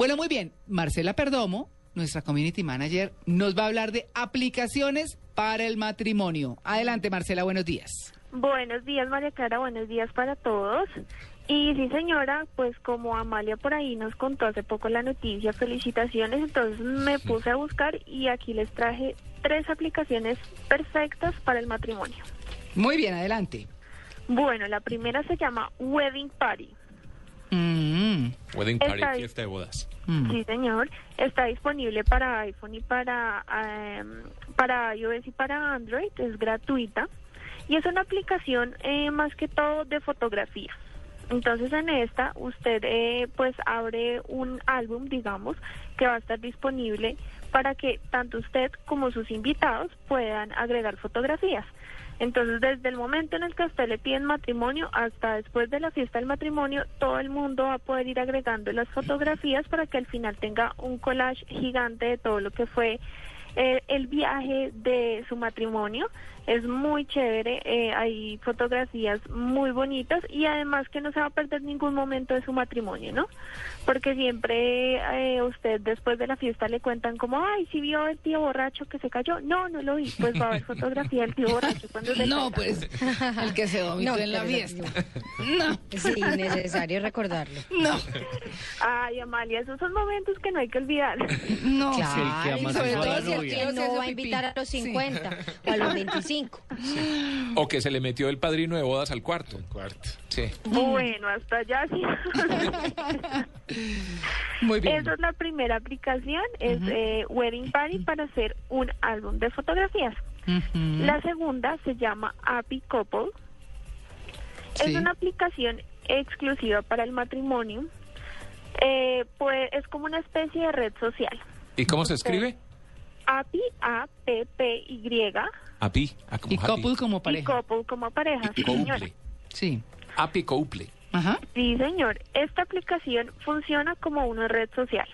Bueno, muy bien. Marcela Perdomo, nuestra community manager, nos va a hablar de aplicaciones para el matrimonio. Adelante, Marcela, buenos días. Buenos días, María Clara, buenos días para todos. Y sí, señora, pues como Amalia por ahí nos contó hace poco la noticia, felicitaciones, entonces me puse a buscar y aquí les traje tres aplicaciones perfectas para el matrimonio. Muy bien, adelante. Bueno, la primera se llama Wedding Party. Wedding Party, Está fiesta de bodas. mm. Sí, señor. Está disponible para iPhone y para, em, para iOS y para Android. Es gratuita. Y es una aplicación eh, más que todo de fotografía. Entonces en esta usted eh, pues abre un álbum, digamos, que va a estar disponible para que tanto usted como sus invitados puedan agregar fotografías. Entonces, desde el momento en el que usted le piden matrimonio hasta después de la fiesta del matrimonio, todo el mundo va a poder ir agregando las fotografías para que al final tenga un collage gigante de todo lo que fue eh, el viaje de su matrimonio. Es muy chévere, eh, hay fotografías muy bonitas y además que no se va a perder ningún momento de su matrimonio, ¿no? Porque siempre eh, usted después de la fiesta le cuentan como, ay, si vio el tío borracho que se cayó. No, no lo vi. Pues va a haber fotografía del tío borracho cuando se No, caiga. pues, el que se vomitó No, en la fiesta. No, Sí, necesario recordarlo. no, Ay, Amalia, esos son momentos que no hay que olvidar. no. Claro, que ama y sobre todo si el tío Se no va a invitar a los Sí. 50 o a los 25. O que se le metió el padrino de bodas al cuarto. Cuarto. Sí. Bueno, hasta allá sí. Muy bien. Esa es la primera aplicación, es eh, Wedding Party para hacer un álbum de fotografías. La segunda se llama Happy Couple. Sí. Es una aplicación exclusiva para el matrimonio. Eh, pues es como una especie de red social. ¿Y cómo se escribe? Happy, A-P-P-Y, Api. Ah, como Y happy. couple como y pareja. couple como pareja. sí, señora. Couple. Sí. Api couple. Ajá. Sí, señor. Esta aplicación funciona como una red social.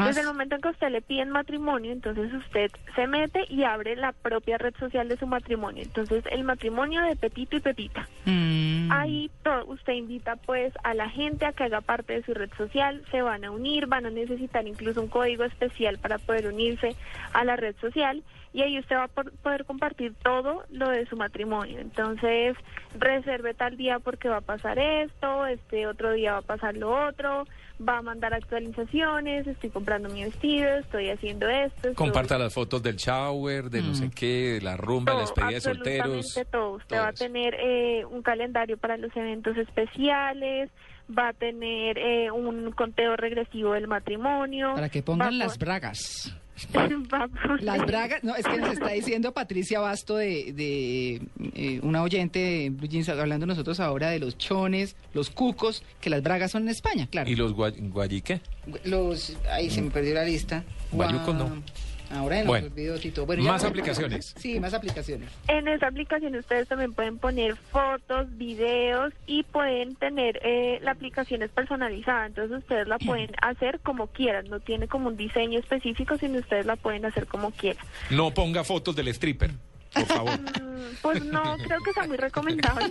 Ah, Desde el momento en que a usted le piden matrimonio, entonces usted se mete y abre la propia red social de su matrimonio. Entonces, el matrimonio de Pepito y Pepita. mm. Ahí usted invita pues a la gente a que haga parte de su red social, se van a unir, van a necesitar incluso un código especial para poder unirse a la red social y ahí usted va a por- poder compartir todo lo de su matrimonio. Entonces, reserve tal día porque va a pasar esto, este otro día va a pasar lo otro, va a mandar actualizaciones, estoy comprando mi vestido, estoy haciendo esto. estoy- Comparta las fotos del shower, de no sé qué, de la rumba, de la despedida de solteros. absolutamente todo. Usted todo va a tener eh, un calendario para los eventos especiales, va a tener eh, un conteo regresivo del matrimonio. Para que va pongan las bragas. Las bragas, no, es que nos está diciendo Patricia Basto de, de eh, una oyente de Blue Jeans, hablando nosotros ahora de los chones, los cucos, que las bragas son en España, claro. ¿Y los guay- guayique? Los, ahí se me perdió la lista. Guayucos, no. Ahora en Bueno, los videos y todo. Bueno, más aplicaciones. Sí, más aplicaciones. En esa aplicación ustedes también pueden poner fotos, videos y pueden tener, eh, la aplicación es personalizada, entonces ustedes la pueden hacer como quieran, no tiene como un diseño específico, sino ustedes la pueden hacer como quieran. No ponga fotos del stripper, por favor. Mm, Pues no, creo que sea muy recomendable.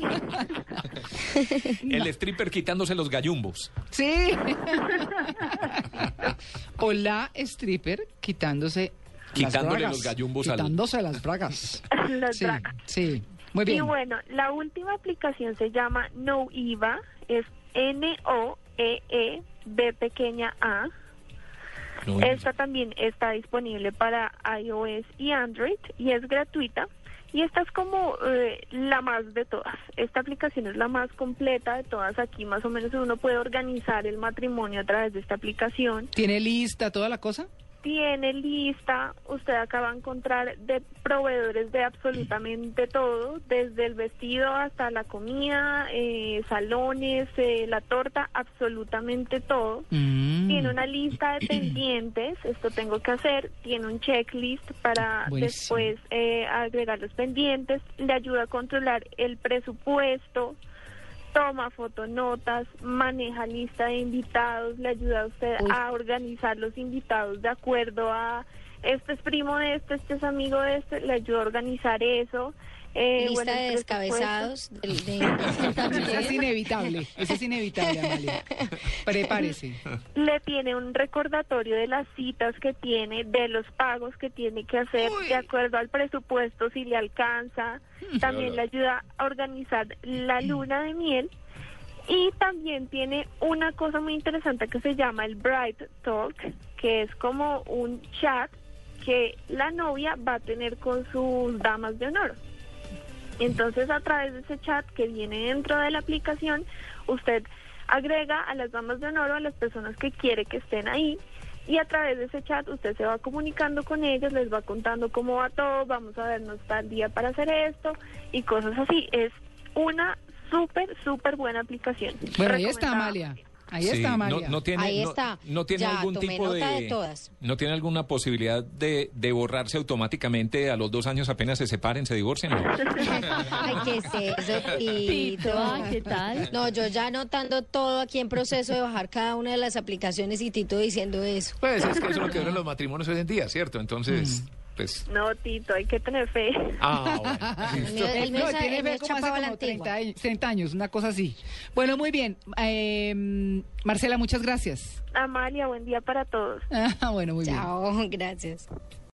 El stripper quitándose los gallumbos. Sí. o la stripper quitándose las Quitándole bragas, los gallumbos al- Quitándose las bragas. Las Sí, bragas. sí. Muy Y bien. bueno, la última aplicación se llama No IVA, es N-O-E-E-B pequeña A. No, Esta también está disponible para iOS y Android y es gratuita. Y esta es como eh, la más de todas. Esta aplicación es la más completa de todas. Aquí más o menos uno puede organizar el matrimonio a través de esta aplicación. ¿Tiene lista toda la cosa? Tiene lista, usted acaba de encontrar de proveedores de absolutamente todo, desde el vestido hasta la comida, eh, salones, eh, la torta, absolutamente todo. Mm. Tiene una lista de pendientes, esto tengo que hacer, tiene un checklist para Buenísimo. después eh, agregar los pendientes, le ayuda a controlar el presupuesto, toma fotonotas, maneja lista de invitados, le ayuda a usted Uy. a organizar los invitados de acuerdo a este es primo de este, este es amigo de este, le ayuda a organizar eso. Eh, Lista bueno, de descabezados. del- de- Eso es inevitable, eso es inevitable, Amalia. Prepárese. le tiene un recordatorio de las citas que tiene, de los pagos que tiene que hacer Uy. de acuerdo al presupuesto, si le alcanza. También le ayuda a organizar la luna de miel. Y también tiene una cosa muy interesante que se llama el Bright Talk, que es como un chat que la novia va a tener con sus damas de honor. Entonces, a través de ese chat que viene dentro de la aplicación, usted agrega a las damas de honor o a las personas que quiere que estén ahí y a través de ese chat usted se va comunicando con ellos, les va contando cómo va todo, vamos a vernos tal día para hacer esto y cosas así. Es una súper, súper buena aplicación. Bueno, ahí está. Amalia. Ahí Sí, está no, Amalia. no tiene, Ahí no- está. No, tiene Ya, algún tipo de, de todas. No tiene alguna posibilidad de, de borrarse automáticamente a los dos años apenas se separen, se divorcien. ¿no? Ay, ¿qué es eso, Tito? ¿qué tal? No, yo ya anotando todo aquí en proceso de bajar cada una de las aplicaciones y Tito diciendo eso. Pues es que eso es lo que duran los matrimonios hoy en día, ¿cierto? Entonces, pues. No, Tito, hay que tener fe. Ah, bueno. El mío- el No, tiene el fe como hace chapado a la como 30, antigua. años- 30 años, una cosa así. Bueno, muy bien. Eh, Marcela, muchas gracias. Amalia, buen día para todos. Ah, bueno, muy bien. Chao, gracias.